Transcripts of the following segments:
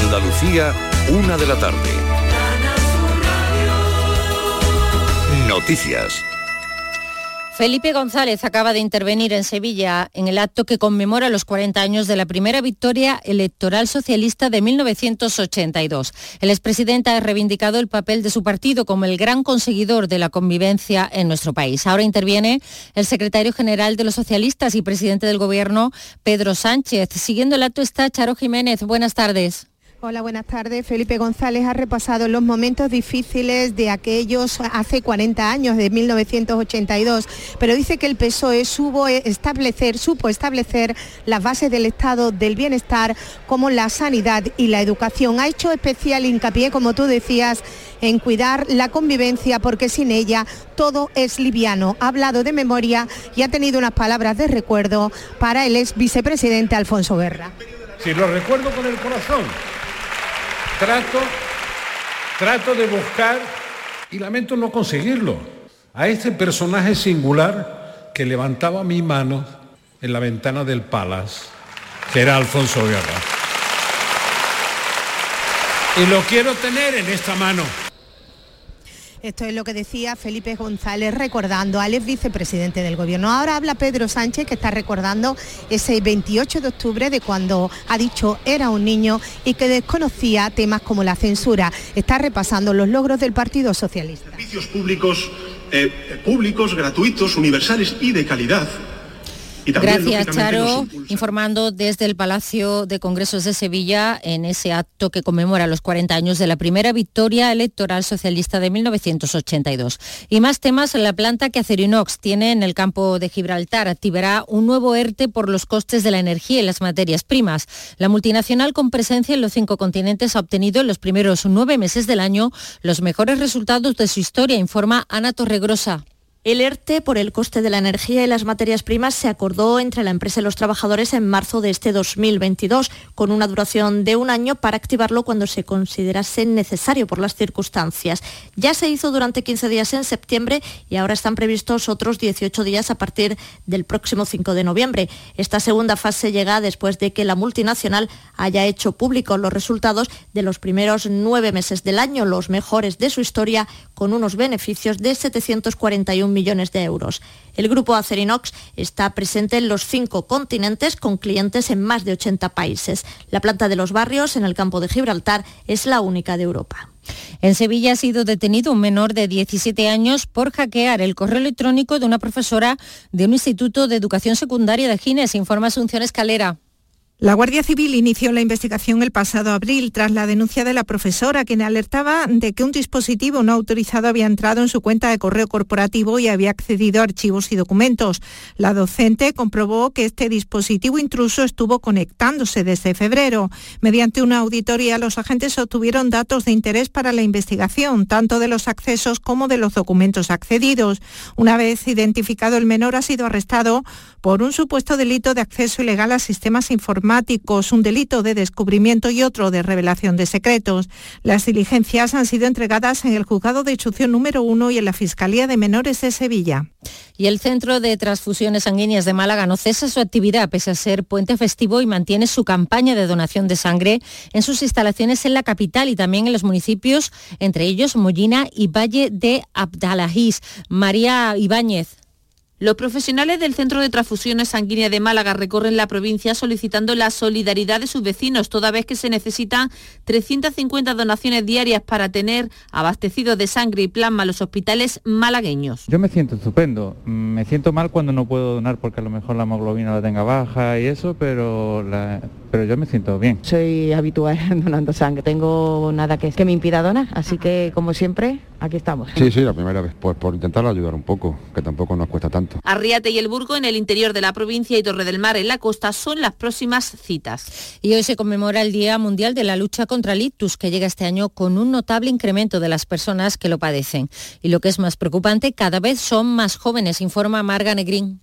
Andalucía, una de la tarde. Noticias. Felipe González acaba de intervenir en Sevilla en el acto que conmemora los 40 años de la primera victoria electoral socialista de 1982. El expresidente ha reivindicado el papel de su partido como el gran conseguidor de la convivencia en nuestro país. Ahora interviene el secretario general de los socialistas y presidente del gobierno, Pedro Sánchez. Siguiendo el acto está Charo Jiménez. Buenas tardes. Hola, buenas tardes. Felipe González ha repasado los momentos difíciles de aquellos hace 40 años, de 1982, pero dice que el PSOE supo establecer, supo establecer las bases del estado del bienestar como la sanidad y la educación. Ha hecho especial hincapié, como tú decías, en cuidar la convivencia porque sin ella todo es liviano. Ha hablado de memoria y ha tenido unas palabras de recuerdo para el ex vicepresidente Alfonso Guerra. Si lo recuerdo con el corazón trato, trato de buscar y lamento no conseguirlo a este personaje singular que levantaba mi mano en la ventana del Palace, que era Alfonso Guerra. Y lo quiero tener en esta mano. Esto es lo que decía Felipe González recordando al ex vicepresidente del gobierno. Ahora habla Pedro Sánchez que está recordando ese 28 de octubre de cuando ha dicho era un niño y que desconocía temas como la censura. Está repasando los logros del Partido Socialista. Servicios públicos, eh, públicos, gratuitos, universales y de calidad Gracias, Charo. Informando desde el Palacio de Congresos de Sevilla en ese acto que conmemora los 40 años de la primera victoria electoral socialista de 1982. Y más temas, la planta que Acerinox tiene en el campo de Gibraltar activará un nuevo ERTE por los costes de la energía y las materias primas. La multinacional con presencia en los cinco continentes ha obtenido en los primeros nueve meses del año los mejores resultados de su historia, informa Ana Torregrosa. El ERTE por el coste de la energía y las materias primas se acordó entre la empresa y los trabajadores en marzo de este 2022, con una duración de un año para activarlo cuando se considerase necesario por las circunstancias. Ya se hizo durante 15 días en septiembre y ahora están previstos otros 18 días a partir del próximo 5 de noviembre. Esta segunda fase llega después de que la multinacional haya hecho públicos los resultados de los primeros nueve meses del año, los mejores de su historia, con unos beneficios de 741 millones de euros. El grupo Acerinox está presente en los cinco continentes con clientes en más de 80 países. La planta de los barrios en el campo de Gibraltar es la única de Europa. En Sevilla ha sido detenido un menor de 17 años por hackear el correo electrónico de una profesora de un instituto de educación secundaria de Gines, informa Asunción Escalera. La Guardia Civil inició la investigación el pasado abril tras la denuncia de la profesora, quien alertaba de que un dispositivo no autorizado había entrado en su cuenta de correo corporativo y había accedido a archivos y documentos. La docente comprobó que este dispositivo intruso estuvo conectándose desde febrero. Mediante una auditoría, los agentes obtuvieron datos de interés para la investigación, tanto de los accesos como de los documentos accedidos. Una vez identificado el menor, ha sido arrestado por un supuesto delito de acceso ilegal a sistemas informáticos, un delito de descubrimiento y otro de revelación de secretos. Las diligencias han sido entregadas en el Juzgado de Instrucción número 1 y en la Fiscalía de Menores de Sevilla. Y el Centro de Transfusiones Sanguíneas de Málaga no cesa su actividad pese a ser puente festivo y mantiene su campaña de donación de sangre en sus instalaciones en la capital y también en los municipios, entre ellos Mollina y Valle de Abdalajís. María Ibáñez. Los profesionales del Centro de Transfusiones Sanguíneas de Málaga recorren la provincia solicitando la solidaridad de sus vecinos, toda vez que se necesitan 350 donaciones diarias para tener abastecidos de sangre y plasma los hospitales malagueños. Yo me siento estupendo. Me siento mal cuando no puedo donar porque a lo mejor la hemoglobina la tenga baja y eso, pero, pero yo me siento bien. Soy habitual donando sangre. Tengo nada que, que me impida donar, así que como siempre, aquí estamos. Sí, sí, la primera vez, pues por intentar ayudar un poco, que tampoco nos cuesta tanto. Arriate y El Burgo en el interior de la provincia y Torre del Mar en la costa son las próximas citas. Y hoy se conmemora el Día Mundial de la Lucha contra el Ictus, que llega este año con un notable incremento de las personas que lo padecen. Y lo que es más preocupante, cada vez son más jóvenes, informa Marga Negrín.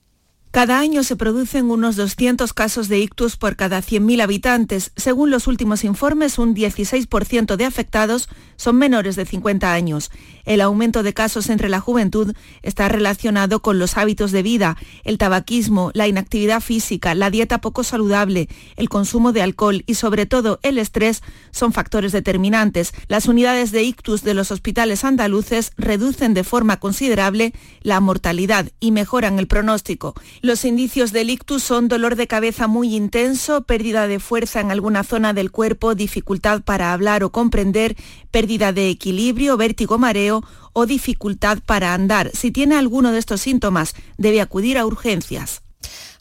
Cada año se producen unos 200 casos de ictus por cada 100.000 habitantes. Según los últimos informes, un 16% de afectados son menores de 50 años. El aumento de casos entre la juventud está relacionado con los hábitos de vida, el tabaquismo, la inactividad física, la dieta poco saludable, el consumo de alcohol y sobre todo el estrés son factores determinantes. Las unidades de ictus de los hospitales andaluces reducen de forma considerable la mortalidad y mejoran el pronóstico. Los indicios del ictus son dolor de cabeza muy intenso, pérdida de fuerza en alguna zona del cuerpo, dificultad para hablar o comprender, pérdida de equilibrio, vértigo, mareo o dificultad para andar. Si tiene alguno de estos síntomas, debe acudir a urgencias.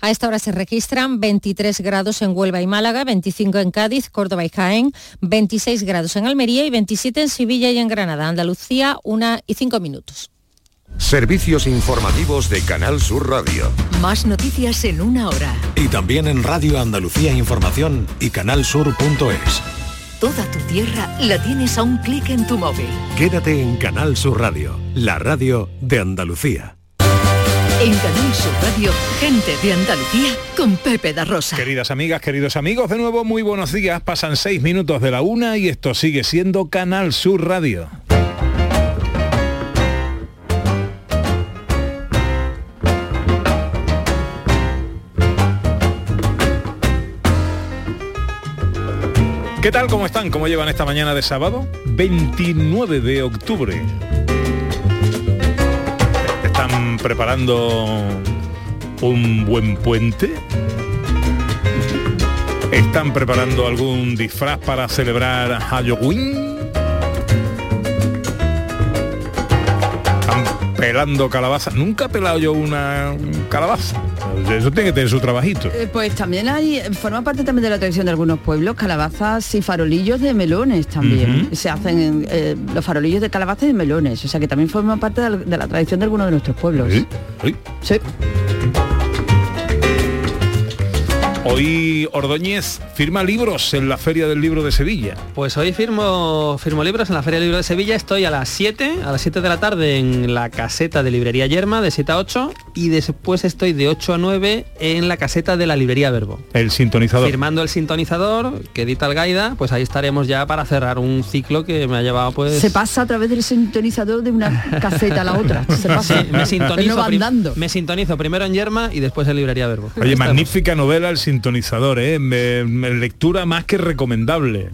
A esta hora se registran 23 grados en Huelva y Málaga, 25 en Cádiz, Córdoba y Jaén, 26 grados en Almería y 27 en Sevilla y en Granada. Andalucía, una y cinco minutos. Servicios informativos de Canal Sur Radio. Más noticias en una hora. Y también en Radio Andalucía Información y canalsur.es. Toda tu tierra la tienes a un clic en tu móvil. Quédate en Canal Sur Radio, la radio de Andalucía. En Canal Sur Radio, gente de Andalucía con Pepe da Rosa. Queridas amigas, queridos amigos, de nuevo muy buenos días. Pasan seis minutos de la una y esto sigue siendo Canal Sur Radio. ¿Qué tal? ¿Cómo están? ¿Cómo llevan esta mañana de sábado? 29 de octubre. ¿Están preparando un buen puente? ¿Están preparando algún disfraz para celebrar Halloween? Pelando calabaza? Nunca he pelado yo una calabaza. Eso tiene que tener su trabajito. Eh, pues también hay, forma parte también de la tradición de algunos pueblos, calabazas y farolillos de melones también. Se hacen eh, los farolillos de calabazas y de melones, o sea que también forma parte de la, de la tradición de algunos de nuestros pueblos. ¿Sí? ¿Sí? Sí. Hoy Ordóñez firma libros en la Feria del Libro de Sevilla. Pues hoy firmo, firmo libros en la Feria del Libro de Sevilla. Estoy a las 7, a las 7 de la tarde en la caseta de Librería Yerma de 7 a 8 y después estoy de 8 a 9 en la caseta de la Librería Verbo. El sintonizador. Firmando el sintonizador que edita Algaida, pues ahí estaremos ya para cerrar un ciclo que me ha llevado pues... Se pasa a través del sintonizador de una caseta a la otra. Se pasa. Sí, me sintonizo, No va prim- andando. me sintonizo primero en Yerma y después en Librería Verbo. Oye, magnífica novela El sintonizador, ¿eh? Me- me- lectura más que recomendable.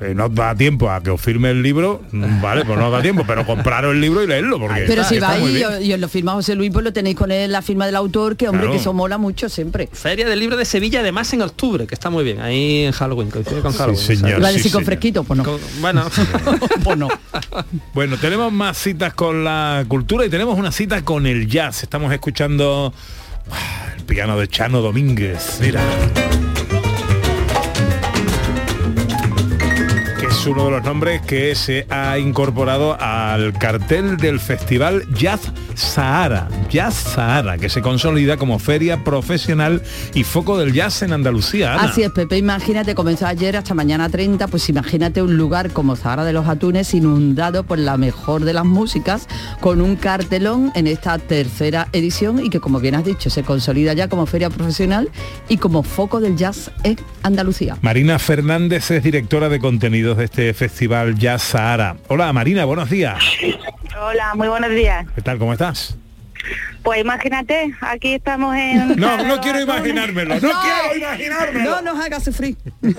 Eh, no os da tiempo a que os firme el libro, mm, vale, pues no os da tiempo, pero compraros el libro y leerlo, porque Pero si está vais y, y os lo firma José Luis, pues lo tenéis con él, la firma del autor, que hombre, Claro. que eso mola mucho siempre. Feria del Libro de Sevilla, además en octubre, que está muy bien, ahí en Halloween, coincide con Sí, Halloween. señor, ¿sabes? Iba a sí, con señor. fresquito, pues no. Con- bueno, pues no. Bueno, tenemos más citas con la cultura y tenemos una cita con el jazz. Estamos escuchando ah, el piano de Chano Domínguez. Mira. Uno de los nombres que se ha incorporado al cartel del festival Jazz Sahara. Jazz Sahara, que se consolida como feria profesional y foco del jazz en Andalucía. Ana. Así es, Pepe, imagínate, comenzó ayer hasta mañana 30, pues imagínate un lugar como Zahara de los Atunes inundado por la mejor de las músicas, con un cartelón en esta tercera edición y que, como bien has dicho, se consolida ya como feria profesional y como foco del jazz en Andalucía. Marina Fernández es directora de contenidos de este festival Jazz Sahara. Hola Marina, buenos días. Hola, muy buenos días. ¿Qué tal? ¿Cómo estás? Pues imagínate, aquí estamos en... No, no quiero imaginármelo, no, quiero imaginármelo. No nos haga sufrir.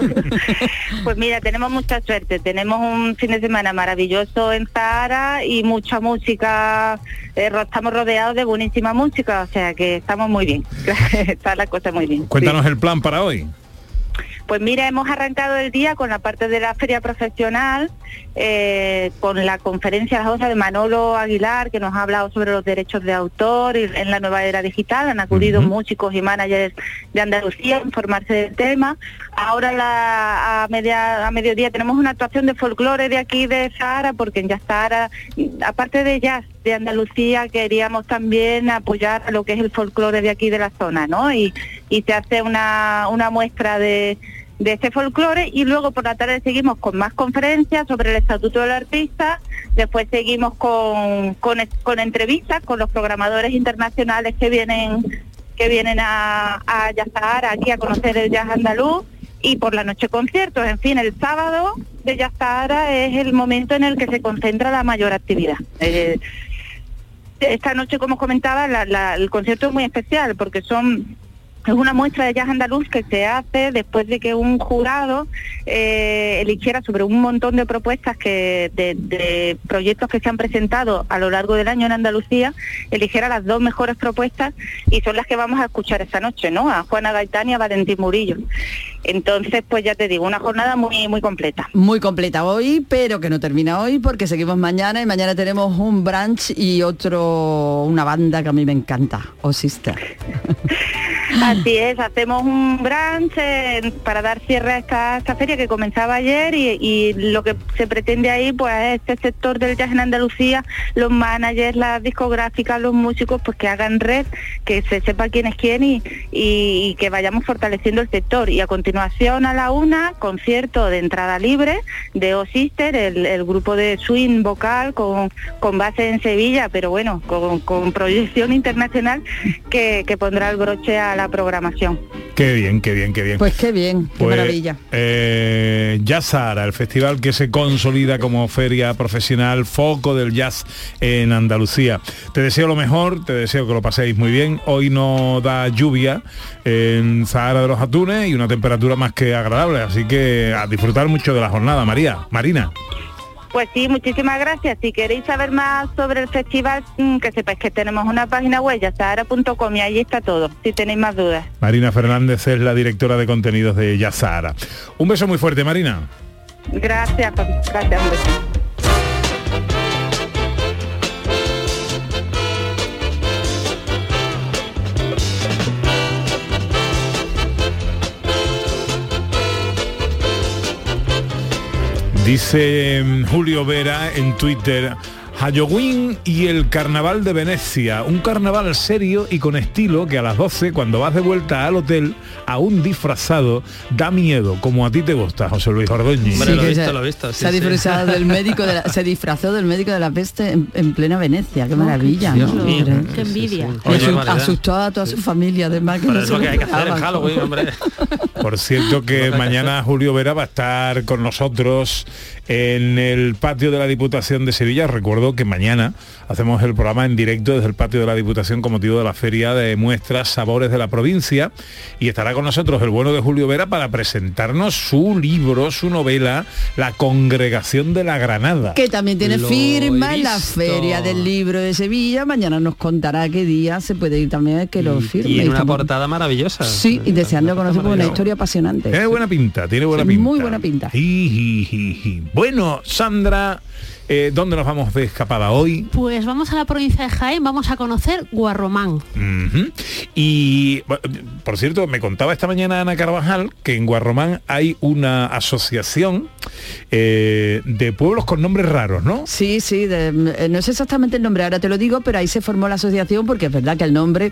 Pues mira, tenemos mucha suerte. Tenemos un fin de semana maravilloso en Zahara y mucha música. eh, estamos rodeados de buenísima música, o sea que estamos muy bien. Está la cosa muy bien. Cuéntanos el plan para hoy. Pues mira, hemos arrancado el día con la parte de la feria profesional, eh, con la conferencia a las 12 de Manolo Aguilar, que nos ha hablado sobre los derechos de autor y en la nueva era digital. Han acudido músicos y managers de Andalucía a informarse del tema. Ahora la- a, media, a mediodía tenemos una actuación de folclore de aquí de Sahara, porque en Sahara, aparte de jazz de Andalucía, queríamos también apoyar a lo que es el folclore de aquí de la zona, ¿no? Y, y se hace una, una muestra de, de ese folclore y luego por la tarde seguimos con más conferencias sobre el estatuto del artista, después seguimos con, con, con entrevistas con los programadores internacionales que vienen que vienen a, a aquí a conocer el jazz andaluz y por la noche conciertos. En fin, el sábado de Jazz Sahara es el momento en el que se concentra la mayor actividad. Eh, esta noche, como comentaba, la- la- el concierto es muy especial porque son es una muestra de jazz andaluz que se hace después de que un jurado eh, eligiera sobre un montón de propuestas que de, de proyectos que se han presentado a lo largo del año en Andalucía, eligiera las dos mejores propuestas y son las que vamos a escuchar esta noche, ¿no? A Juana Gaitán y a Valentín Murillo. Entonces, pues ya te digo, una jornada muy muy completa. Muy completa hoy, pero que no termina hoy porque seguimos mañana y mañana tenemos un brunch y otro, una banda que a mí me encanta, O Sister. Así es, hacemos un brunch eh, para dar cierre a esta, feria que comenzaba ayer y, lo que se pretende ahí pues es este sector del jazz en Andalucía, los managers, las discográficas, los músicos, pues que hagan red, que se sepa quién es quién y, que vayamos fortaleciendo el sector. Y a continuación a la una, concierto de entrada libre de O Sister, el, el grupo de swing vocal con, base en Sevilla, pero bueno, con, con proyección internacional que, que pondrá el broche a la programación. Qué bien, qué bien, qué bien. Pues qué bien, qué Pues, maravilla. eh, Jazz el festival que se consolida como feria profesional, foco del jazz en Andalucía. Te deseo lo mejor, te deseo que lo paséis muy bien. Hoy no da lluvia en Sahara de los Atunes y una temperatura más que agradable, así que a disfrutar mucho de la jornada. María, Marina. Pues sí, muchísimas gracias. Si queréis saber más sobre el festival, mm, que sepáis que tenemos una página web, sahara.com y ahí está todo, si tenéis más dudas. Marina Fernández es la directora de contenidos de Jazz Sahara. Un beso muy fuerte, Marina. Gracias, pues, gracias. un beso. Dice mm, Julio Vera en Twitter, Halloween y el Carnaval de Venecia, un carnaval serio y con estilo que a las 12, cuando vas de vuelta al hotel, aún disfrazado, da miedo, como a ti te gusta, José Luis Ordóñez. Hombre, lo he que visto, se, lo he visto, sí, se ha sí. disfrazado del médico de la- se disfrazó del médico de la peste en, en plena Venecia, qué maravilla, Dios ¿no? Qué envidia. Asustó a toda su familia, además que Pero no es se lo que hay que hacer en esperaban. Halloween, hombre. Por cierto que mañana Julio Vera va a estar con nosotros en el patio de la Diputación de Sevilla. Recuerdo que mañana hacemos el programa en directo desde el patio de la Diputación con motivo de la feria de muestras Sabores de la provincia y estará con nosotros el bueno de Julio Vera para presentarnos su libro, su novela, La Congregación de la Granada. que también tiene Lo firma en la. Feria del Libro de Sevilla. Mañana nos contará qué día se puede ir también a que lo firme. Y en una estamos- portada maravillosa. Sí, y deseando conocer una historia apasionante. Tiene buena pinta, tiene buena Sí, pinta. muy buena pinta. Ji, ji. Bueno, Sandra, eh, ¿dónde nos vamos de escapada hoy? Pues vamos a la provincia de Jaén, vamos a conocer Guarromán. Y por cierto, me contaba esta mañana Ana Carvajal que en Guarromán hay una asociación eh, de pueblos con nombres raros, ¿no? Sí, sí, de- eh, no sé exactamente el nombre, ahora te lo digo, pero ahí se formó la asociación porque es verdad que el nombre,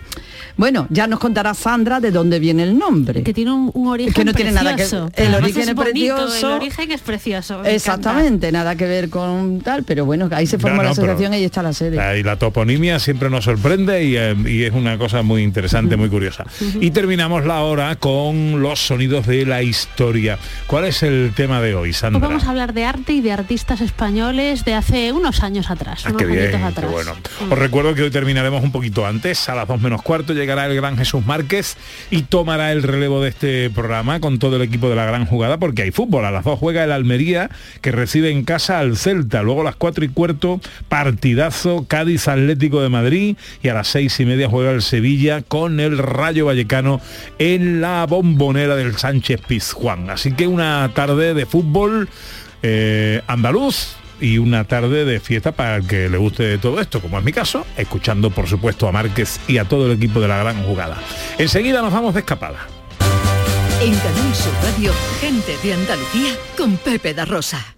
bueno, ya nos contará Sandra de dónde viene el nombre. Que tiene un, un origen que no tiene nada que precioso. el Además origen es, bonito, precioso. El origen es precioso. Exactamente, nada que ver con tal, pero bueno, ahí se formó No, la no, asociación y ahí está la sede. La, y la toponimia siempre nos sorprende y, eh, y es una cosa muy interesante, muy curiosa. Y terminamos la hora con los sonidos de la historia. ¿Cuál es el tema de hoy, Sandra? vamos a hablar de arte y de artistas españoles de hace unos años atrás, Ah, unos qué bien, añitos qué atrás. bueno. Os recuerdo que hoy terminaremos un poquito antes, a las 2 menos cuarto llegará el gran Jesús Márquez y tomará el relevo de este programa con todo el equipo de la gran jugada porque hay fútbol. A las 2 juega el Almería que recibe en casa al Celta. Luego a las 4 y cuarto partidazo Cádiz Atlético de Madrid y a las 6 y media juega el Sevilla con el Rayo Vallecano en la bombonera del Sánchez Pizjuán. Así que una tarde de fútbol eh, andaluz y una tarde de fiesta para el que le guste todo esto, como es mi caso, escuchando por supuesto a Márquez y a todo el equipo de la gran jugada. Enseguida nos vamos de escapada. En Canal Sur Radio, gente de Andalucía con Pepe da Rosa.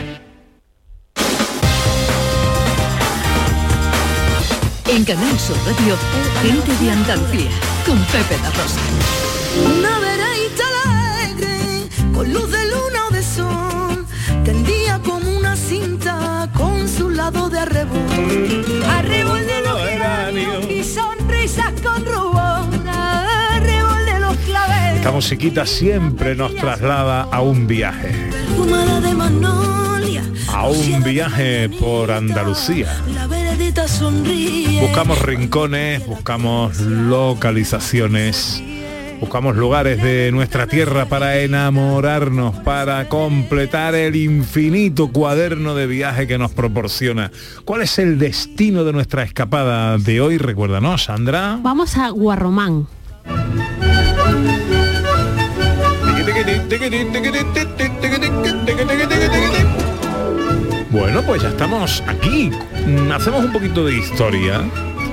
En Canal Sur Radio, gente de Andalucía, con Pepe da Rosa. Una veredita alegre, con luz de luna o de sol, tendía como una cinta con su lado de arrebol. Arrebol de los geranios y sonrisas con rubor, arrebol de los claveles. Esta musiquita siempre nos traslada a un viaje. Perfumada de magnolia, A un viaje por Andalucía. Buscamos rincones, buscamos localizaciones, buscamos lugares de nuestra tierra para enamorarnos, para completar el infinito cuaderno de viaje que nos proporciona. ¿Cuál es el destino de nuestra escapada de hoy? Recuérdanos, Sandra. Vamos a Guarromán. Bueno, pues ya estamos aquí. Hacemos un poquito de historia.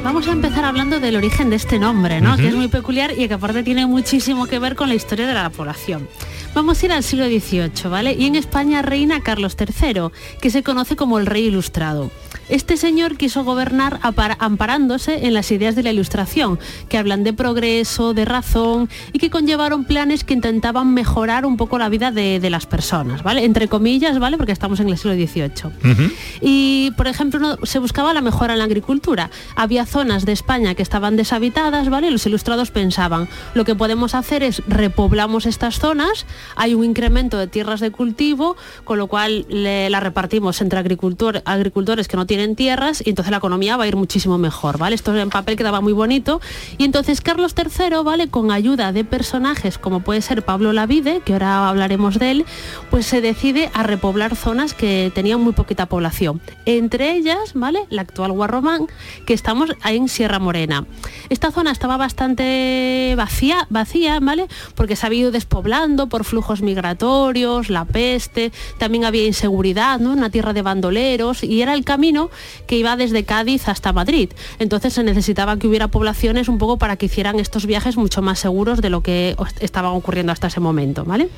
Vamos a empezar hablando del origen de este nombre, ¿no? Que es muy peculiar y que aparte tiene muchísimo que ver con la historia de la población. Vamos a ir al siglo XVIII, ¿vale? Y en España reina Carlos III, que se conoce como el Rey Ilustrado. Este señor quiso gobernar amparándose en las ideas de la Ilustración, que hablan de progreso, de razón y que conllevaron planes que intentaban mejorar un poco la vida de, de las personas, ¿vale? Entre comillas, ¿vale? Porque estamos en el siglo XVIII. Y, por ejemplo, uno- se buscaba la mejora en la agricultura. Había zonas de España que estaban deshabitadas, ¿vale? Los ilustrados pensaban, lo que podemos hacer es repoblamos estas zonas, hay un incremento de tierras de cultivo, con lo cual le- la repartimos entre agricultor- agricultores que no tienen tierras y entonces la economía va a ir muchísimo mejor, ¿vale? Esto en papel quedaba muy bonito. Y entonces Carlos III, ¿vale? Con ayuda de personajes como puede ser Pablo Lavide, que ahora hablaremos de él, pues se decide a repoblar zonas que tenían muy poquita población. Entre ellas, ¿vale? La actual Guarromán, que estamos en Sierra Morena. Esta zona estaba bastante vacía, vacía, ¿vale? Porque se había ido despoblando por flujos migratorios, la peste, también había inseguridad, ¿no? Una tierra de bandoleros y era el camino que iba desde Cádiz hasta Madrid. Entonces se necesitaba que hubiera poblaciones un poco para que hicieran estos viajes mucho más seguros de lo que estaban ocurriendo hasta ese momento, ¿vale?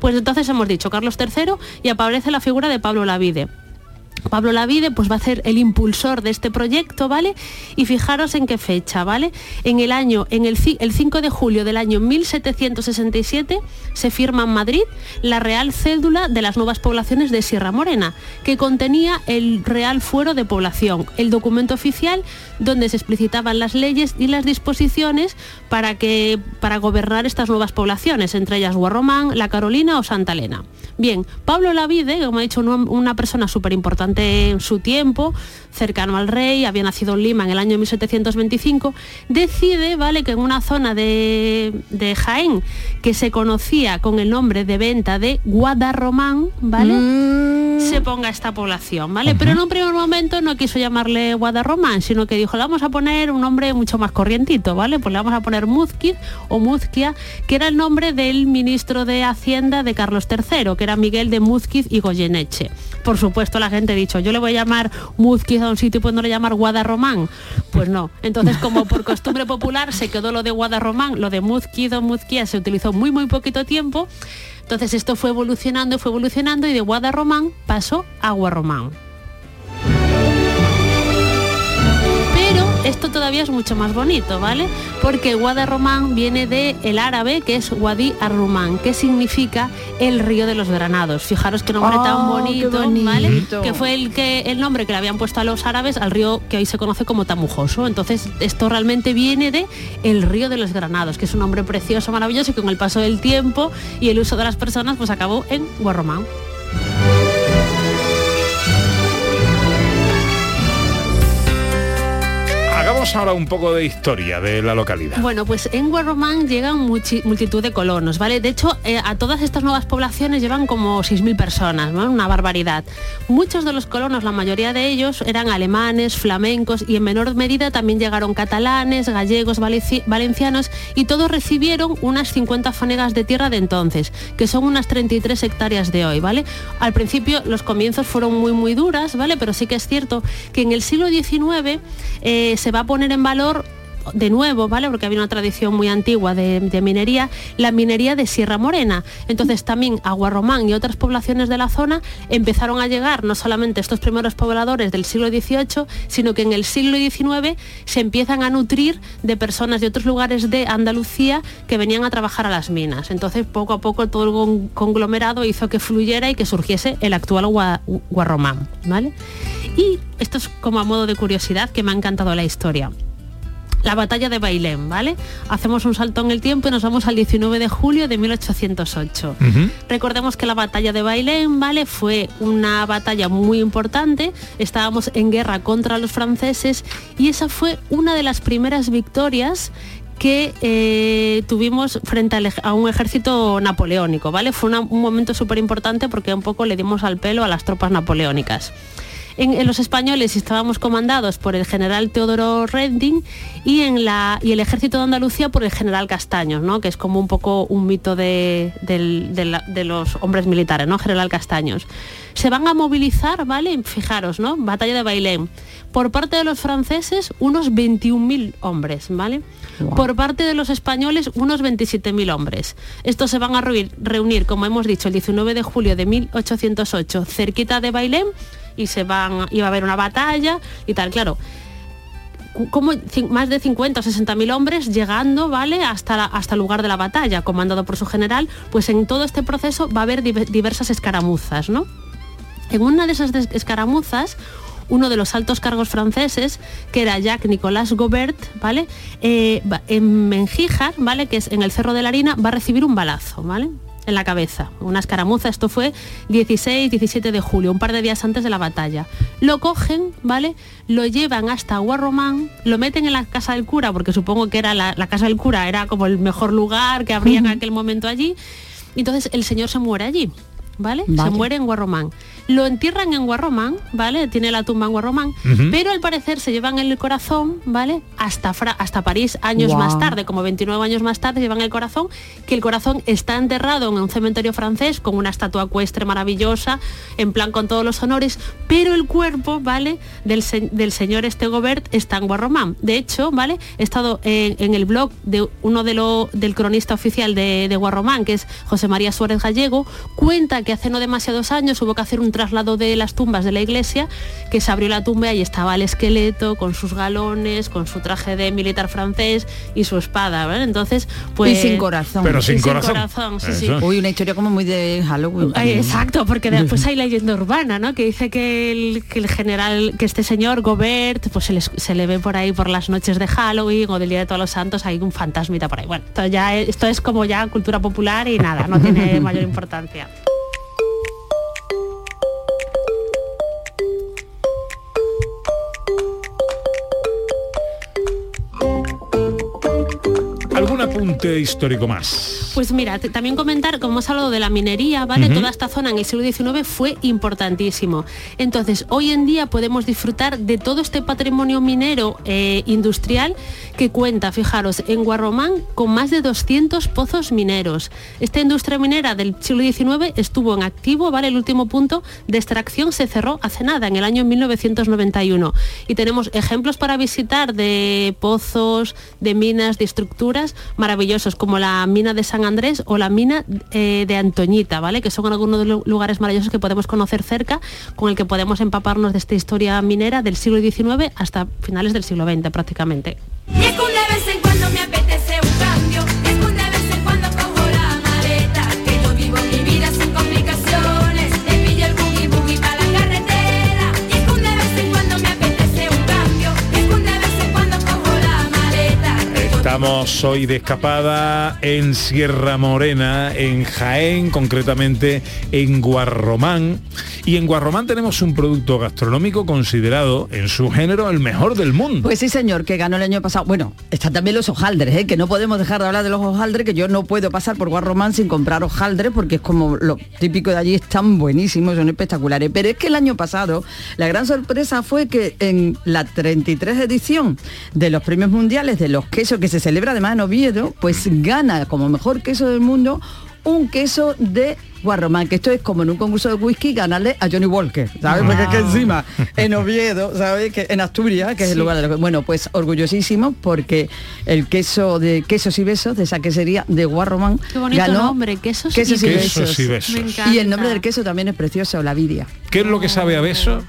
Pues entonces hemos dicho Carlos III y aparece la figura de Pablo Lavide. Pablo Lavide pues va a ser el impulsor de este proyecto, ¿vale? Y fijaros en qué fecha, ¿vale? En el año, en el, el 5 de julio del año 1767 se firma en Madrid la Real Cédula de las nuevas poblaciones de Sierra Morena, que contenía el Real Fuero de Población, el documento oficial donde se explicitaban las leyes y las disposiciones para que para gobernar estas nuevas poblaciones, entre ellas Guarromán, La Carolina o Santa Elena. Bien, Pablo Lavide, como ha dicho, un- una persona súper importante en su tiempo, cercano al rey, había nacido en Lima en el año 1725, decide, ¿vale?, que en una zona de, de Jaén que se conocía con el nombre de venta de Guadarromán, ¿vale? Se ponga esta población, ¿vale? Pero en un primer momento no quiso llamarle Guadarromán, sino que dijo, le vamos a poner un nombre mucho más corrientito, ¿vale? Pues le vamos a poner Muzquiz o Muzquia, que era el nombre del ministro de Hacienda de Carlos III, que era Miguel de Muzquiz y Goyeneche. Por supuesto, la gente ha dicho, yo le voy a llamar Muzquiz a un sitio y pues no le llamar Guadarromán. Pues no. Entonces, como por costumbre popular se quedó lo de Guadarromán, lo de Muzquiz o Muzquia se utilizó muy muy poquito tiempo. Entonces esto fue evolucionando, fue evolucionando y de Guadarromán pasó a Guarromán. Esto todavía es mucho más bonito, ¿vale? Porque Guadarromán viene de el árabe que es Wadi Arrumán, que significa el río de los granados. Fijaros qué nombre Oh, tan bonito, bonito. ¿vale? Que fue el que el nombre que le habían puesto a los árabes al río que hoy se conoce como Tamujoso. Entonces, esto realmente viene de el río de los granados, que es un nombre precioso, maravilloso y con el paso del tiempo y el uso de las personas pues acabó en Guarromán. Ahora un poco de historia de la localidad. Bueno, pues en Guarromán llegan multitud de colonos, ¿vale? De hecho, eh, a todas estas nuevas poblaciones llevan como 6.000 personas, ¿no? Una barbaridad. Muchos de los colonos, la mayoría de ellos, eran alemanes, flamencos y en menor medida también llegaron catalanes, gallegos, valencianos y todos recibieron unas 50 fanegas de tierra de entonces, que son unas 33 hectáreas de hoy, ¿vale? Al principio los comienzos fueron muy muy duras, ¿vale? Pero sí que es cierto que en el siglo XIX eh, se va a poner en valor de nuevo, ¿vale? Porque había una tradición muy antigua de, minería, la minería de Sierra Morena. Entonces también Aguarromán y otras poblaciones de la zona empezaron a llegar no solamente estos primeros pobladores del siglo XVIII, sino que en el siglo XIX se empiezan a nutrir de personas de otros lugares de Andalucía que venían a trabajar a las minas. Entonces poco a poco todo el con- conglomerado hizo que fluyera y que surgiese el actual Gua- Guarromán, ¿vale? Y esto es como a modo de curiosidad que me ha encantado la historia la batalla de Bailén, ¿vale? Hacemos un salto en el tiempo y nos vamos al 19 de julio de 1808. Recordemos que la batalla de Bailén, ¿vale? Fue una batalla muy importante, estábamos en guerra contra los franceses y esa fue una de las primeras victorias que eh, tuvimos frente a un ejército napoleónico, ¿vale? Fue una- un momento súper importante porque un poco le dimos al pelo a las tropas napoleónicas. En, en los españoles estábamos comandados por el general Teodoro Reding y, en la, y el ejército de Andalucía por el general Castaños, ¿no? que es como un poco un mito de, del- de la- de los hombres militares, ¿no? general Castaños. Se van a movilizar, ¿vale? Fijaros, ¿no? Batalla de Bailén. Por parte de los franceses, unos 21.000 hombres, ¿vale? Por parte de los españoles, unos 27.000 hombres. Estos se van a reunir, reunir, como hemos dicho, el 19 de julio de 1808, cerquita de Bailén, y se van, iba a haber una batalla y tal, claro. Como más de 50 o 60 mil hombres llegando, ¿vale? Hasta, hasta el lugar de la batalla, comandado por su general, pues en todo este proceso va a haber diver- diversas escaramuzas, ¿no? En una de esas escaramuzas, uno de los altos cargos franceses, que era Jacques Nicolas Gobert, ¿vale? Eh, en Mengíjar, ¿vale? Que es en el Cerro de la Harina, va a recibir un balazo, ¿vale? En la cabeza, una escaramuza, esto fue 16-17 de julio, un par de días antes de la batalla. Lo cogen, ¿vale? Lo llevan hasta Guarromán, lo meten en la casa del cura, porque supongo que era la, la casa del cura, era como el mejor lugar que habría en aquel momento allí. Entonces el señor se muere allí. ¿Vale? Vale. Se muere en Guarromán. Lo entierran en Guarromán, ¿vale? Tiene la tumba en Guarromán, pero al parecer se llevan el corazón, ¿vale? Hasta, Fra- hasta París años más tarde, como 29 años más tarde, llevan el corazón, que el corazón está enterrado en un cementerio francés con una estatua ecuestre maravillosa, en plan con todos los honores, pero el cuerpo, ¿vale? Del, se- del señor este Gobert está en Guarromán. De hecho, ¿vale? He estado en, en el blog de uno de lo, del cronista oficial de, de Guarromán, que es José María Suárez Gallego, cuenta que hace no demasiados años hubo que hacer un traslado de las tumbas de la iglesia, que se abrió la tumba y ahí estaba el esqueleto con sus galones, con su traje de militar francés y su espada, ¿vale? Entonces, pues... y sin corazón. Pero sin corazón. sí, sí. Uy, una historia como muy de Halloween. Exacto, porque después hay leyenda urbana, ¿no? Que dice que el, que el general, que este señor Gobert, pues se le, se le ve por ahí por las noches de Halloween o del Día de Todos los Santos, hay un fantasmita por ahí. Bueno, esto ya es- esto es como ya cultura popular y nada, no tiene mayor importancia. ¿Algún apunte histórico más? Pues mira, también comentar, como hemos hablado de la minería, ¿vale? Toda esta zona en el siglo XIX fue importantísimo. Entonces, hoy en día podemos disfrutar de todo este patrimonio minero eh, industrial que cuenta, fijaros, en Guarromán con más de 200 pozos mineros. Esta industria minera del siglo XIX estuvo en activo, ¿vale? El último punto de extracción se cerró hace nada, en el año 1991. Y tenemos ejemplos para visitar de pozos, de minas, de estructuras maravillosos, como la mina de San Andrés o la mina eh, de Antoñita, ¿vale? Que son algunos de los lugares maravillosos que podemos conocer cerca, con el que podemos empaparnos de esta historia minera del siglo XIX hasta finales del siglo XX prácticamente. Estamos hoy de escapada en Sierra Morena, en Jaén, concretamente en Guarromán. Y en Guarromán tenemos un producto gastronómico considerado en su género el mejor del mundo. Pues sí, señor, que ganó el año pasado. Bueno, están también los hojaldres, ¿eh? que no podemos dejar de hablar de los hojaldres, que yo no puedo pasar por Guarromán sin comprar hojaldres, porque es como lo típico de allí, están buenísimos, son espectaculares. Pero es que el año pasado, la gran sorpresa fue que en la 33 edición de los premios mundiales de los quesos, que se celebra además en Oviedo, pues gana como mejor queso del mundo un queso de Guarromán, que esto es como en un concurso de whisky ganarle a Johnny Walker, ¿sabes? Porque es que encima en Oviedo, ¿sabes? Que en Asturias, que es el lugar de lo Bueno, pues orgullosísimo porque el queso de quesos y besos de esa quesería de Guarromán Qué bonito ganó nombre, quesos, quesos y y besos. Quesos y besos. Me Y el nombre del queso también es precioso, la vidia. ¿Qué es lo que sabe a beso?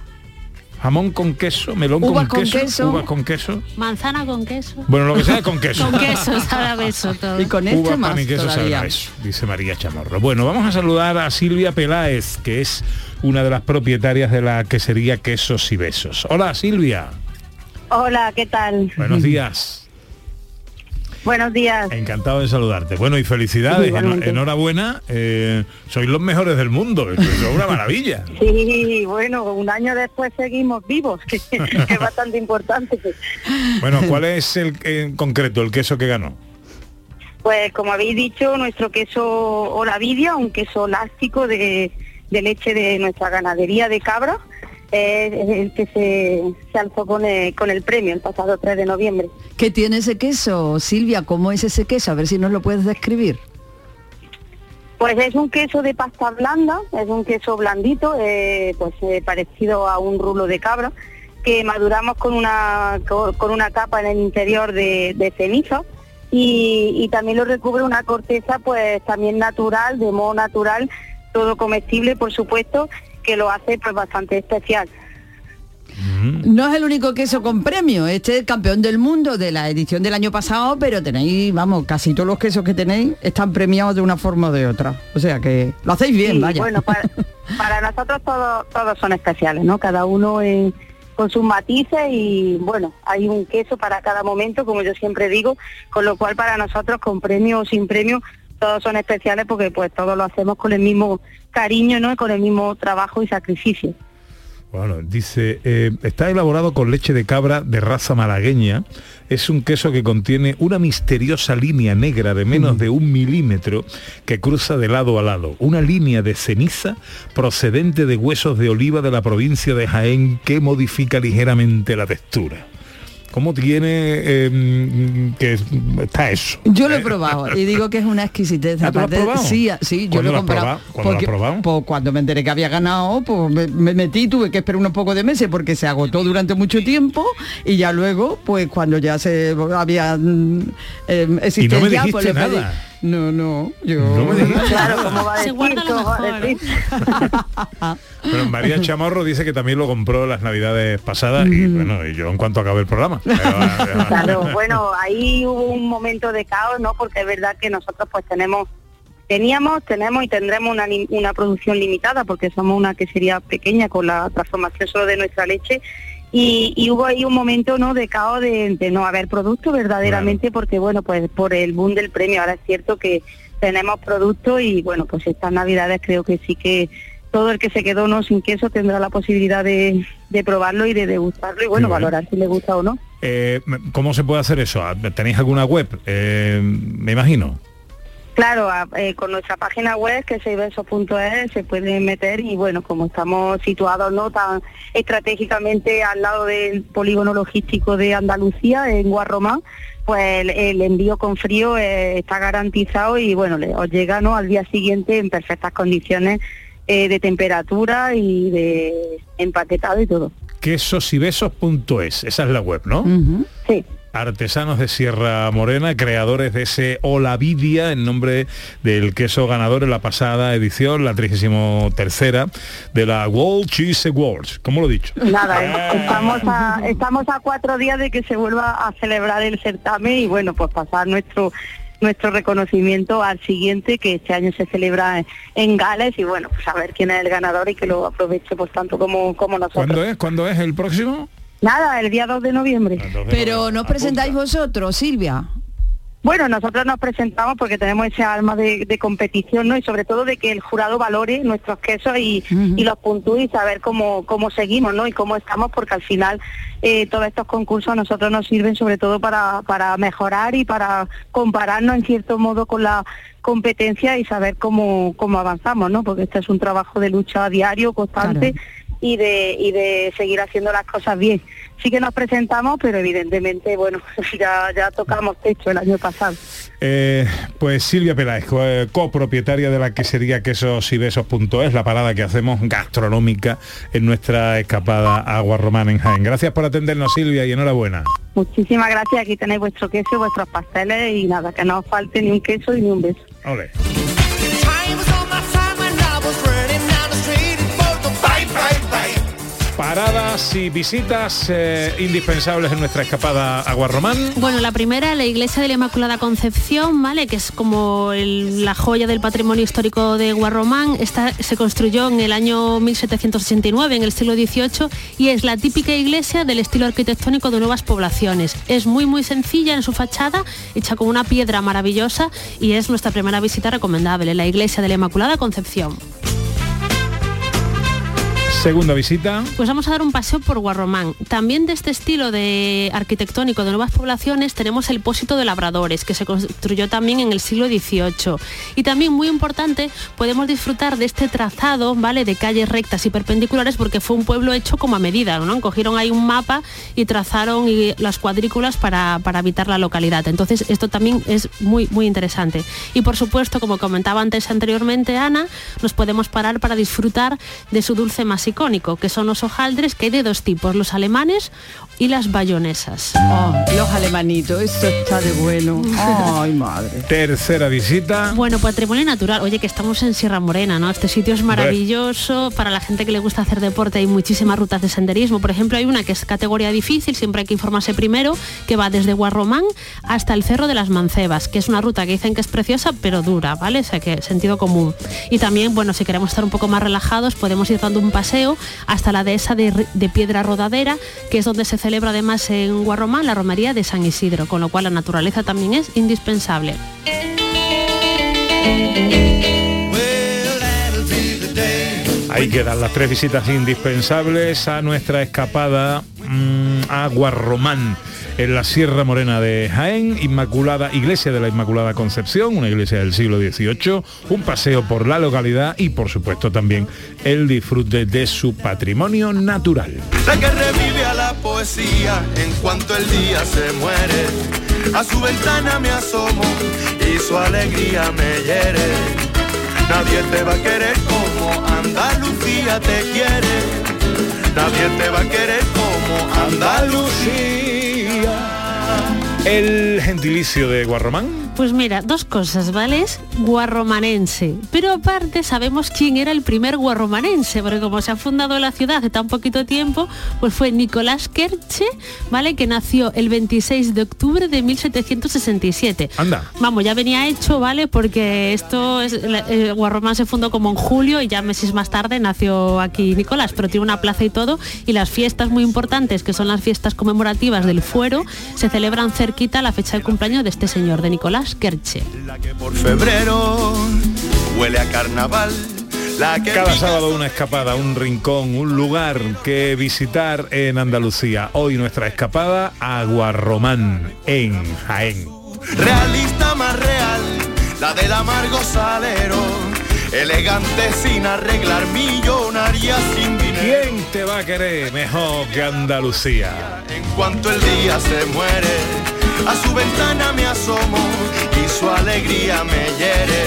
Jamón con queso, melón Uvas con, con queso, queso. uvas con queso. Manzana con queso. Bueno, lo que sea con queso. Con queso, sabe a beso todo. Y con este Uva, más pan y queso sabe todavía. a eso, dice María Chamorro. Bueno, vamos a saludar a Silvia Peláez, que es una de las propietarias de la quesería Quesos y Besos. Hola Silvia, Hola, ¿qué tal? buenos días. Buenos días. Encantado de saludarte. Bueno, y felicidades, Igualmente. enhorabuena. eh, sois los mejores del mundo, eso es una maravilla. Sí, bueno, un año después seguimos vivos, que es bastante importante. Bueno, ¿cuál es el en concreto el queso que ganó? Pues como habéis dicho, nuestro queso Olavidia, un queso láctico de, de leche de nuestra ganadería de cabra, es el que se, se alzó con el, con el premio el pasado 3 de noviembre. ¿Qué tiene ese queso, Silvia? ¿Cómo es ese queso? A ver si nos lo puedes describir. Pues es un queso de pasta blanda, es un queso blandito, eh, pues eh, parecido a un rulo de cabra, que maduramos con una, co- con una capa en el interior de, de ceniza y, y también lo recubre una corteza pues también natural, de modo natural, todo comestible por supuesto, que lo hace pues bastante especial. No es el único queso con premio, este es el campeón del mundo de la edición del año pasado, pero tenéis, vamos, casi todos los quesos que tenéis están premiados de una forma o de otra. O sea que lo hacéis bien, Sí, vaya. Bueno, para, para nosotros todos todos son especiales, ¿no? Cada uno con sus matices y bueno, hay un queso para cada momento, como yo siempre digo, con lo cual para nosotros con premio o sin premio todos son especiales porque pues todos lo hacemos con el mismo cariño, ¿no? Y con el mismo trabajo y sacrificio. Bueno, dice, eh, está elaborado con leche de cabra de raza malagueña. Es un queso que contiene una misteriosa línea negra de menos de un milímetro que cruza de lado a lado. Una línea de ceniza procedente de huesos de oliva de la provincia de Jaén que modifica ligeramente la textura. ¿Cómo tiene eh, que está eso? Yo lo he Eh, probado y digo que es una exquisitez. ¿Ah, tú lo has? Sí, sí, yo ¿Cuándo lo he lo has comprado. probado? ¿Cuándo lo has porque- probado? pues, cuando me enteré que había ganado, pues me, me metí, tuve que esperar unos pocos de meses porque se agotó durante mucho tiempo y ya luego, pues cuando ya se había eh, existencia, pues dijiste le pedí- nada. No, no, yo. No me dijiste Claro. ¿cómo va a Se decir? guarda lo ¿Cómo va a mejor, decir? Pero María Chamorro dice que también lo compró las navidades pasadas y bueno, y yo en cuanto acabe el programa. Claro, bueno, ahí hubo un momento de caos, ¿no? Porque es verdad que nosotros pues tenemos, teníamos, tenemos y tendremos una, una producción limitada porque somos una quesería pequeña con la transformación solo de nuestra leche y, y hubo ahí un momento, ¿no? De caos de, de no haber producto verdaderamente porque, bueno, pues por el boom del premio ahora es cierto que tenemos producto y, bueno, pues estas navidades creo que sí que todo el que se quedó no sin queso tendrá la posibilidad de, de probarlo y de degustarlo y bueno, valorar si le gusta o no. Eh, ¿Cómo se puede hacer eso? ¿Tenéis alguna web? Eh, me imagino. Claro, a- eh, con nuestra página web que es se puede meter y bueno, como estamos situados no tan estratégicamente al lado del polígono logístico de Andalucía, en Guarromán, pues el, el envío con frío eh, está garantizado y bueno, le, os llega ¿no? al día siguiente en perfectas condiciones eh, de temperatura y de empaquetado y todo. Quesosibesos.es, esa es la web, ¿no? Sí. Artesanos de Sierra Morena, creadores de ese Olavidia en nombre del queso ganador en la pasada edición, la 33 de la World Cheese Awards. ¿Cómo lo he dicho? Nada, eh, estamos a, estamos a cuatro días de que se vuelva a celebrar el certamen y bueno, pues pasar nuestro nuestro reconocimiento al siguiente que este año se celebra en, Gales y bueno, pues a ver quién es el ganador y que lo aproveche pues tanto como, como nosotros. ¿Cuándo es? ¿Cuándo es el próximo? Nada, el día 2 de noviembre. Pero no os presentáis vosotros, Silvia. Bueno, nosotros nos presentamos porque tenemos ese alma de, de competición, ¿no? Y sobre todo de que el jurado valore nuestros quesos y, y los puntúe y saber cómo, cómo seguimos, ¿no? Y cómo estamos, porque al final eh, todos estos concursos a nosotros nos sirven sobre todo para, para mejorar y para compararnos en cierto modo con la competencia y saber cómo, cómo avanzamos, ¿no? Porque este es un trabajo de lucha diario, constante y de, y de seguir haciendo las cosas bien. Sí que nos presentamos, pero evidentemente, bueno, ya, ya tocamos techo el año pasado. Eh, pues Silvia Peláez, eh, copropietaria de la quesería quesosibesos.es, la parada que hacemos gastronómica en nuestra escapada Agua Romana en Jaén. Gracias por atendernos Silvia y enhorabuena. Muchísimas gracias, aquí tenéis vuestro queso, y vuestros pasteles y nada, que no os falte ni un queso ni un beso. Ole. Paradas y visitas eh, indispensables en nuestra escapada a Agua Román. Bueno, la primera, la iglesia de la Inmaculada Concepción, ¿vale? Que es como la joya del patrimonio histórico de Guarromán. Esta se construyó en el año 1789, en el siglo XVIII, y es la típica iglesia del estilo arquitectónico de nuevas poblaciones. Es muy, muy sencilla en su fachada, hecha con una piedra maravillosa, y es nuestra primera visita recomendable, la iglesia de la Inmaculada Concepción. Segunda visita. Pues vamos a dar un paseo por Guarromán. También de este estilo de arquitectónico de nuevas poblaciones tenemos el Pósito de Labradores, que se construyó también en el siglo XVIII. Y también muy importante, podemos disfrutar de este trazado, ¿vale? De calles rectas y perpendiculares porque fue un pueblo hecho como a medida, ¿no? Cogieron ahí un mapa y trazaron y- las cuadrículas para, para habitar la localidad. Entonces esto también es muy, muy interesante. Y por supuesto, como comentaba antes anteriormente Ana, nos podemos parar para disfrutar de su dulce más que son los hojaldres, que hay de dos tipos, los alemanes y las bayonesas. Oh, los alemanitos, eso está de bueno. Ay, madre. Tercera visita. Bueno, patrimonio natural. Oye, que estamos en Sierra Morena, ¿no? Este sitio es maravilloso. Para la gente que le gusta hacer deporte hay muchísimas rutas de senderismo. Por ejemplo, hay una que es categoría difícil, siempre hay que informarse primero, que va desde Guarromán hasta el Cerro de las Mancebas, que es una ruta que dicen que es preciosa, pero dura, ¿vale? O sea que sentido común. Y también, bueno, si queremos estar un poco más relajados, podemos ir dando un paseo hasta la dehesa de, de Piedra Rodadera, que es donde se celebra además en Guarromán la romería de San Isidro, con lo cual la naturaleza también es indispensable. Ahí quedan las tres visitas indispensables a nuestra escapada mm, a Guarromán en la Sierra Morena de Jaén, Inmaculada, Iglesia de la Inmaculada Concepción, una iglesia del siglo XVIII, un paseo por la localidad y por supuesto también el disfrute de su patrimonio natural. La que revive a la poesía en cuanto el día se muere. A su ventana me asomo y su alegría me hiere. Nadie te va a querer como Andalucía te quiere. Nadie te va a querer como Andalucía. El gentilicio de Guarromán. Pues mira, dos cosas, ¿vale? Es guarromanense. Pero aparte sabemos quién era el primer guarromanense, porque como se ha fundado la ciudad hace tan poquito tiempo, pues fue Nicolás Kerche, ¿vale? Que nació el 26 de octubre de 1767. Anda. Vamos, ya venía hecho, ¿vale? Porque esto es. eh, Guarromán se fundó como en julio y ya meses más tarde nació aquí Nicolás, pero tiene una plaza y todo. Y las fiestas muy importantes, que son las fiestas conmemorativas del fuero, se celebran cerquita la fecha del cumpleaños de este señor, de Nicolás Kerche. Por febrero huele a carnaval. La que Cada sábado una escapada, un rincón, un lugar que visitar en Andalucía. Hoy nuestra escapada a Guarromán, en Jaén. realista más real, la del amargo salero, elegante sin arreglar, millonaria sin dinero. ¿Quién te va a querer mejor que Andalucía? En cuanto el día se muere, a su ventana me asomo y su alegría me hiere.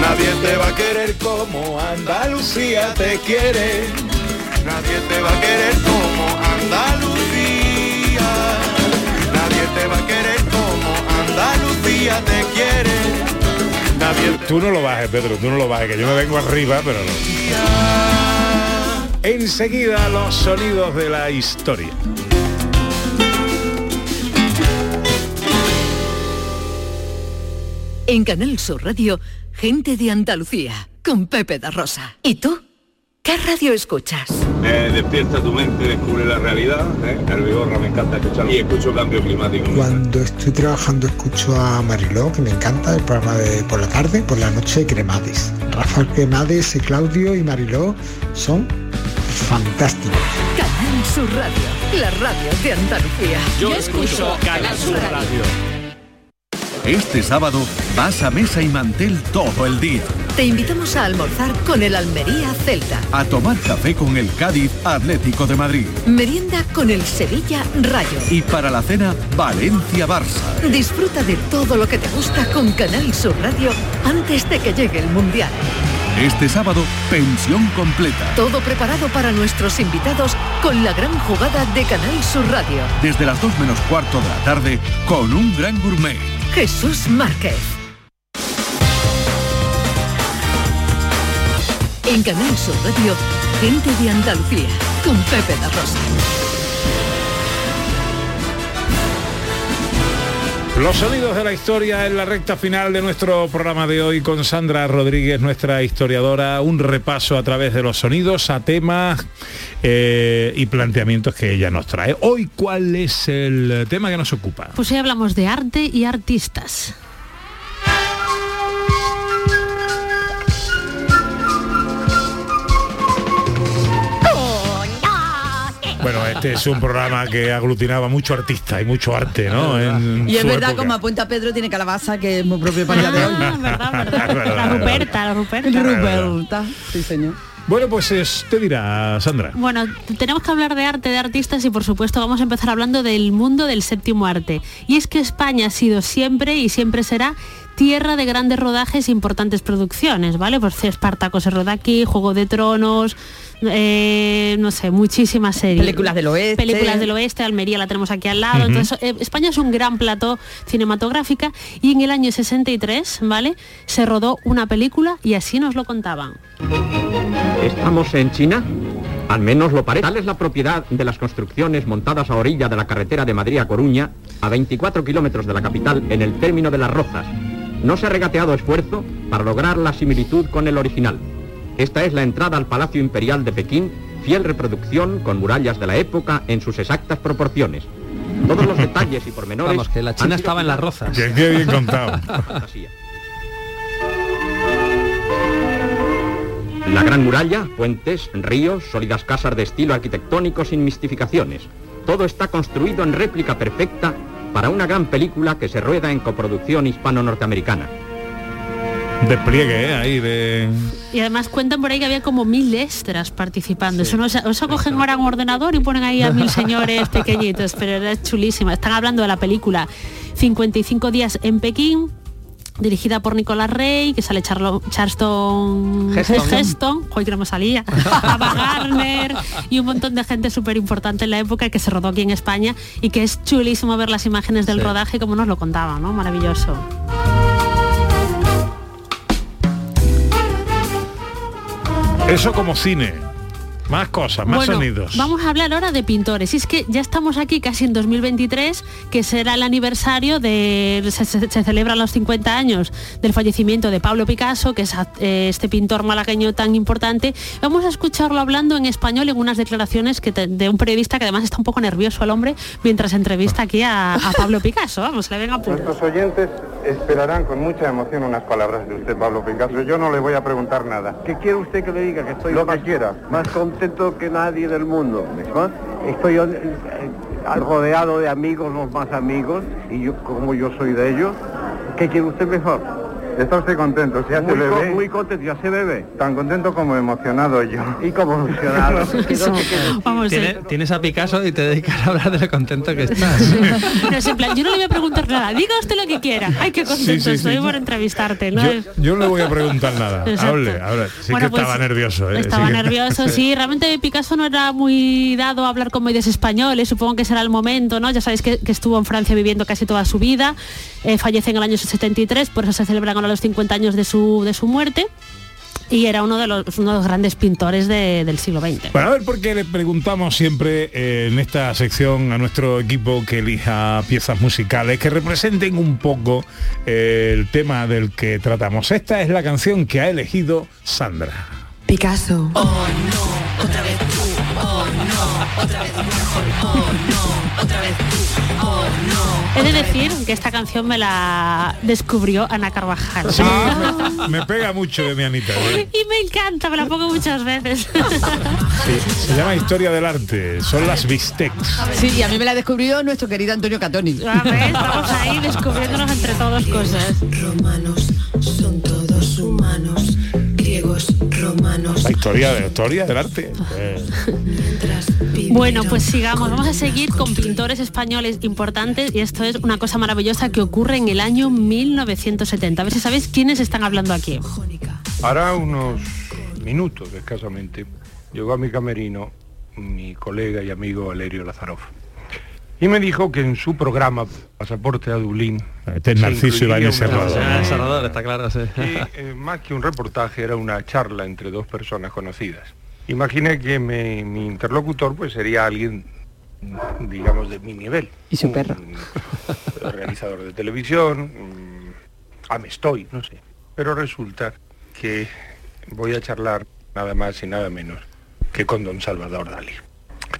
Nadie te va a querer como Andalucía te quiere. Nadie te va a querer como Andalucía. Nadie te va a querer como Andalucía te quiere. Nadie Tú no lo bajes, Pedro, tú no lo bajes, que yo me vengo arriba, pero no. Enseguida los sonidos de la historia. En Canal Sur Radio, gente de Andalucía, con Pepe da Rosa. ¿Y tú? ¿Qué radio escuchas? Eh, despierta tu mente, descubre la realidad. ¿eh? El Vigorra me encanta escuchar y escucho cambio climático. Cuando estoy trabajando escucho a Mariló, que me encanta, el programa de por la tarde, por la noche Cremades. Rafael Cremades, y Claudio y Mariló son fantásticos. Canal Sur Radio, la radio de Andalucía. Yo escucho Canal Sur Radio. Este sábado vas a mesa y mantel todo el día. Te invitamos a almorzar con el Almería Celta. A tomar café con el Cádiz Atlético de Madrid. Merienda con el Sevilla Rayo. Y para la cena, Valencia Barça. Disfruta de todo lo que te gusta con Canal Sur Radio antes de que llegue el Mundial. Este sábado, pensión completa. Todo preparado para nuestros invitados con la gran jugada de Canal Sur Radio. Desde las 2 menos cuarto de la tarde, con un gran gourmet. Jesús Márquez. En Canal Sur Radio, gente de Andalucía, con Pepe da Rosa. Los sonidos de la historia en la recta final de nuestro programa de hoy con Sandra Rodríguez, nuestra historiadora, un repaso a través de los sonidos a temas eh, y planteamientos que ella nos trae. Hoy, ¿cuál es el tema que nos ocupa? Pues hoy hablamos de arte y artistas. Este es un programa que aglutinaba mucho artista y mucho arte, ¿no? En Y es verdad, época. como apunta Pedro, tiene calabaza, que es muy propio para día de hoy. La Ruperta, la Ruperta. Ruperta, sí señor. Bueno, pues es- te dirá Sandra. Bueno, tenemos que hablar de arte, de artistas y por supuesto vamos a empezar hablando del mundo del séptimo arte. Y es que España ha sido siempre y siempre será tierra de grandes rodajes e importantes producciones, ¿vale? Pues Espartaco se roda aquí, Juego de Tronos, eh, no sé, muchísimas series. Películas del oeste. Películas del oeste, Almería la tenemos aquí al lado. Entonces, eh, España es un gran plató cinematográfica y en el año 63, ¿vale? Se rodó una película y así nos lo contaban. ¿Estamos en China? Al menos lo parece. Tal es la propiedad de las construcciones montadas a orilla de la carretera de Madrid a Coruña, a 24 kilómetros de la capital, en el término de las Rozas. No se ha regateado esfuerzo para lograr la similitud con el original. Esta es la entrada al Palacio Imperial de Pekín, fiel reproducción con murallas de la época en sus exactas proporciones. Todos los detalles y pormenores... Vamos, que la China sido estaba en las rozas. Que qué bien contado. La Gran Muralla, puentes, ríos, sólidas casas de estilo arquitectónico sin mistificaciones. Todo está construido en réplica perfecta para una gran película que se rueda en coproducción hispano-norteamericana. Despliegue, ¿eh? Ahí de... Y además cuentan por ahí que había como mil extras participando. Eso no, se- eso cogen ahora un ordenador y ponen ahí a mil señores pequeñitos, pero era chulísima. Están hablando de la película 55 días en Pekín, dirigida por Nicolás Rey, que sale Charlo- Charleston Heston. Heston, joder, que no me salía, Ava Gardner y un montón de gente súper importante en la época que se rodó aquí en España y que es chulísimo ver las imágenes del Sí. rodaje como nos lo contaban, ¿no? Maravilloso. Eso como cine. Más cosas, más Bueno, sonidos. Vamos a hablar ahora de pintores. Y es que ya estamos aquí casi en 2023, que será el aniversario de. Se, se- se celebran los 50 años del fallecimiento de Pablo Picasso, que es a- eh, este pintor malagueño tan importante. Vamos a escucharlo hablando en español en unas declaraciones que te- de un periodista que además está un poco nervioso el hombre mientras entrevista aquí a, a Pablo Picasso. Vamos, le ven a. Nuestros oyentes esperarán con mucha emoción unas palabras de usted, Pablo Picasso. Yo no le voy a preguntar nada. ¿Qué quiere usted que le diga? Que estoy lo que quiera. Más contento que nadie del mundo. Estoy eh, rodeado de amigos, los más amigos, y yo, como yo soy de ellos, ¿qué quiere usted mejor? ¿Está usted contento? ¿Se hace muy, bebé? muy contento, ya se bebe. Tan contento como emocionado yo. Y como emocionado. Vamos, Tiene- eh. tienes a Picasso y te dedicas a hablar de lo contento que estás. No, es en plan, yo no le voy a preguntar nada, diga usted lo que quiera. Ay, qué contento Sí, sí, sí. estoy por entrevistarte. ¿no? Yo, yo no le voy a preguntar nada. Exacto. Hable, hable. Sí Bueno, que pues, estaba nervioso. ¿eh? Estaba Sí que- nervioso, sí. Realmente Picasso no era muy dado a hablar con medios españoles, supongo que será el momento, ¿no? Ya sabéis que, que estuvo en Francia viviendo casi toda su vida, eh, fallece en el año 73, por eso se celebran los 50 años de su, de su muerte. Y era uno de los, uno de los grandes pintores de- del siglo XX. Bueno, a ver por qué le preguntamos siempre eh, en esta sección a nuestro equipo que elija piezas musicales que representen un poco eh, el tema del que tratamos. Esta es la canción que ha elegido Sandra. Picasso. Oh no, otra vez tú. Oh no, otra vez Warhol. Oh no, otra vez tú. Oh no. He de decir que esta canción me la descubrió Ana Carvajal. Me, me pega mucho de mi Anita. ¿eh? Y me encanta, me la pongo muchas veces. Sí, se llama Historia del Arte. Son las bistecs. Sí, y a mí me la descubrió nuestro querido Antonio Catoni. A ver, estamos ahí descubriéndonos entre todos cosas. Romanos son todos humanos. Griegos, romanos. La historia, la historia del arte. Bueno, pues sigamos. Vamos a seguir con pintores españoles importantes y esto es una cosa maravillosa que ocurre en el año 1970. A ver si sabéis quiénes están hablando aquí. Hará unos minutos escasamente llegó a mi camerino mi colega y amigo Valerio Lazarov y me dijo que en su programa Pasaporte a Dublín Este es Narciso Ibáñez Serrador. Ah, Salvador, está claro, sí. que, eh, más que un reportaje era una charla entre dos personas conocidas. Imaginé que me- mi interlocutor pues sería alguien, mm, digamos, de mi nivel. Y su perro. Un realizador de televisión, mm, ah, me estoy, no sé. Pero resulta que voy a charlar nada más y nada menos que con don Salvador Dalí.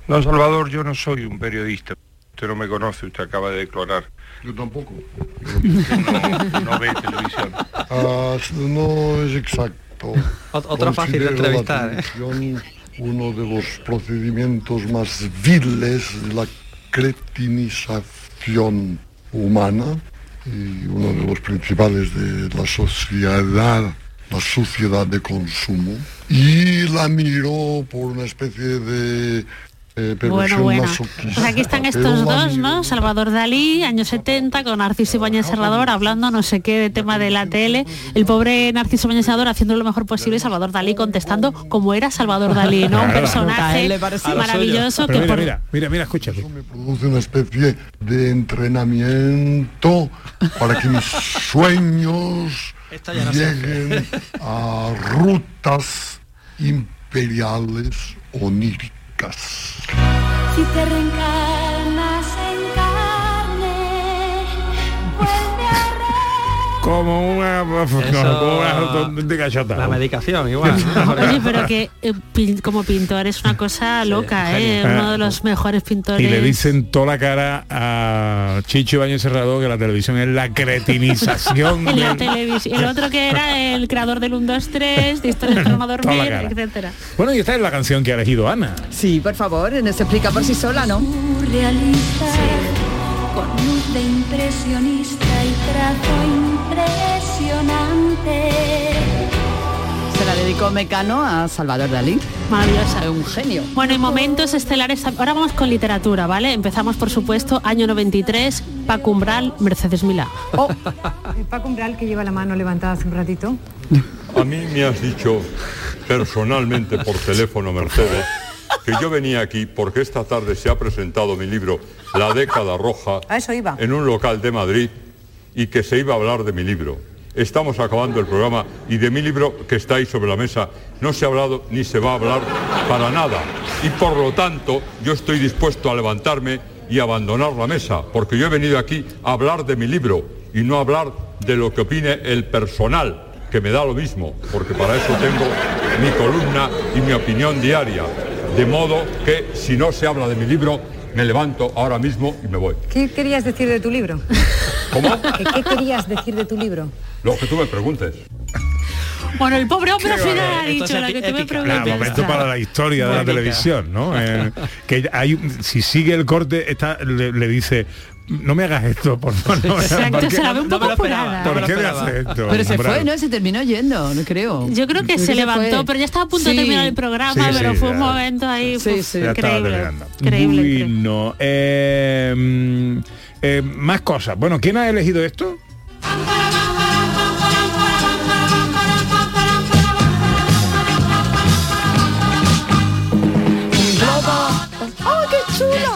Don Salvador, yo no soy un periodista. Usted no me conoce, usted acaba de declarar. Yo tampoco. No, no ve televisión. Ah, no es exacto. Ot- otra fácil de Considero la entrevistar, ¿eh? televisión Uno de los procedimientos más viles de la cretinización humana y uno de los principales de la sociedad, la sociedad de consumo. Y la miró por una especie de eh, Bueno, perversión bueno. masoquista. Pues aquí están Pero estos dos, ¿no? Salvador Dalí, años 70, con Narciso Ibáñez Serrador, hablando no sé qué de tema de la tele. El pobre Narciso Ibáñez Serrador haciendo lo mejor posible y Salvador Dalí contestando como era Salvador Dalí, ¿no? Un personaje maravilloso Pero que mira, por- mira, mira, mira, escucha. produce una especie de entrenamiento para que mis sueños no lleguen a rutas imperiales oníricas. Si te Como una, como una auténtica chota. La medicación, igual. ¿no? Oye, pero que eh, pin- como pintor es una cosa loca, ¿eh? Uno de los mejores pintores. Y le dicen toda la cara a Chicho Baño Cerrado que la televisión es la cretinización. en la televisión. El otro que era el creador del 1, 2, 3, de no Toda la dormir, etcétera. Bueno, y esta es la canción que ha elegido Ana. Sí, por favor, se explica por sí sola, ¿no? realista, con luz de impresionista y trazo impresionante. Se la dedicó Mecano a Salvador Dalí. Maravillosa. Un genio. Bueno, y momentos estelares. Ahora vamos con literatura, ¿vale? Empezamos, por supuesto, año 93, Paco Umbral, Mercedes Milá. El Paco Umbral que lleva la mano levantada hace un ratito. A mí me has dicho personalmente por teléfono, Mercedes, que yo venía aquí porque esta tarde se ha presentado mi libro La década roja A eso iba. en un local de Madrid y que se iba a hablar de mi libro. Estamos acabando el programa y de mi libro que está ahí sobre la mesa no se ha hablado ni se va a hablar para nada. Y por lo tanto yo estoy dispuesto a levantarme y abandonar la mesa, porque yo he venido aquí a hablar de mi libro y no a hablar de lo que opine el personal, que me da lo mismo, porque para eso tengo mi columna y mi opinión diaria. De modo que si no se habla de mi libro, me levanto ahora mismo y me voy. ¿Qué querías decir de tu libro? ¿Cómo? ¿Qué, qué querías decir de tu libro? Lo que tú me preguntes. Bueno, el pobre hombre al final ha dicho lo que tú me. Claro, preguntas. momento para la historia de la Épica. televisión, ¿no? Eh, que hay, si sigue el corte, está, le, le dice, no me hagas esto, por favor. no me Exacto, ¿por qué- se la ve un me poco esperaba, no me ¿Por qué le esperaba. hace esto? Pero se fue, ¿no? Se terminó yendo, no creo. Yo creo que Creo se que levantó, fue. pero ya estaba a punto de Sí. terminar el programa, Sí, pero sí, fue un momento ahí Sí, sí. Ya estaba increíble. terminando. Increíble. Bueno, eh, eh, más cosas. Bueno, ¿quién ha elegido esto? ¡Oh, qué chulo!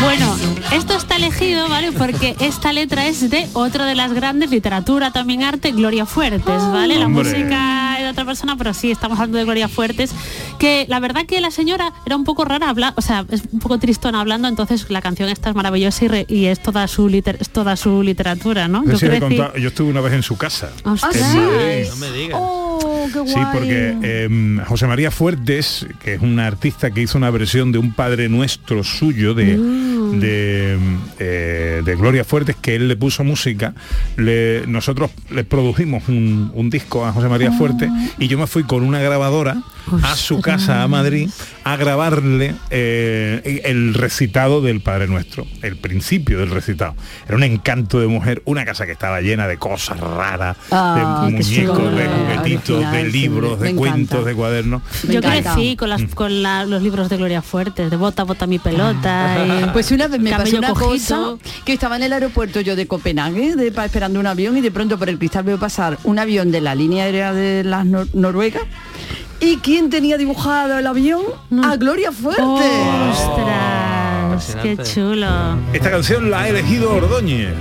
Bueno, esto está elegido, ¿vale? Porque esta letra es de otra de las grandes, literatura, también arte, Gloria Fuertes, ¿vale? La Hombre. música otra persona, pero sí, estamos hablando de Gloria Fuertes, que la verdad que la señora era un poco rara, habla, o sea, es un poco tristona hablando, entonces la canción esta es maravillosa y, re- y es, toda su liter- es toda su literatura, ¿no? Crecí- contado, yo estuve una vez en su casa. Ostras. En Madrid. No me digas. Oh, Oh, qué guay. Sí, porque eh, José María Fuertes, que es un artista que hizo una versión de un Padre Nuestro suyo, de, Mm. de, eh, de Gloria Fuertes, que él le puso música, le- nosotros le produjimos un, un disco a José María Fuertes y yo me fui con una grabadora a su casa a Madrid a grabarle eh, el recitado del Padre Nuestro, el principio del recitado. Era un encanto de mujer, una casa que estaba llena de cosas raras, Ah, de qué muñecos, de juguetitos, De libros, me de encanta. cuentos, de cuadernos. Yo crecí con, las, con la- los libros de Gloria Fuertes, de Bota, Bota mi pelota. y Pues una vez me pasó una cojito. cosa que estaba en el aeropuerto yo de Copenhague de, pa- esperando un avión y de pronto por el cristal veo pasar un avión de la línea aérea de las Nor- Noruega y quién tenía dibujado el avión a Gloria Fuerte. ¡Ostras! ¡Qué chulo! Esta canción la ha elegido Ordóñez.